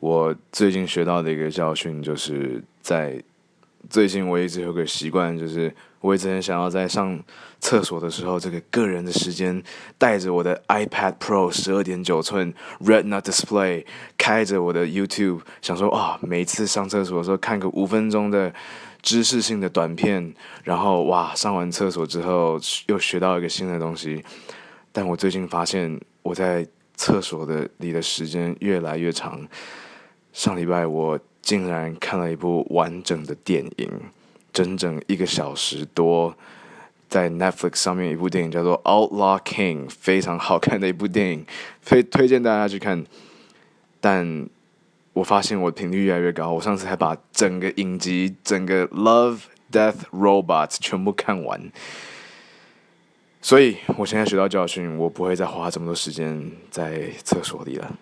我最近学到的一个教训，就是在最近我一直有个习惯，就是我一直很想要在上厕所的时候，这个个人的时间，带着我的 iPad Pro 十二点九寸 Retina Display，开着我的 YouTube，想说啊，每次上厕所的时候看个五分钟的知识性的短片，然后哇，上完厕所之后又学到一个新的东西。但我最近发现，我在厕所的里的时间越来越长。上礼拜我竟然看了一部完整的电影，整整一个小时多，在 Netflix 上面一部电影叫做《Outlaw King》，非常好看的一部电影，推推荐大家去看。但我发现我频率越来越高，我上次还把整个影集、整个《Love Death Robots》全部看完，所以我现在学到教训，我不会再花这么多时间在厕所里了。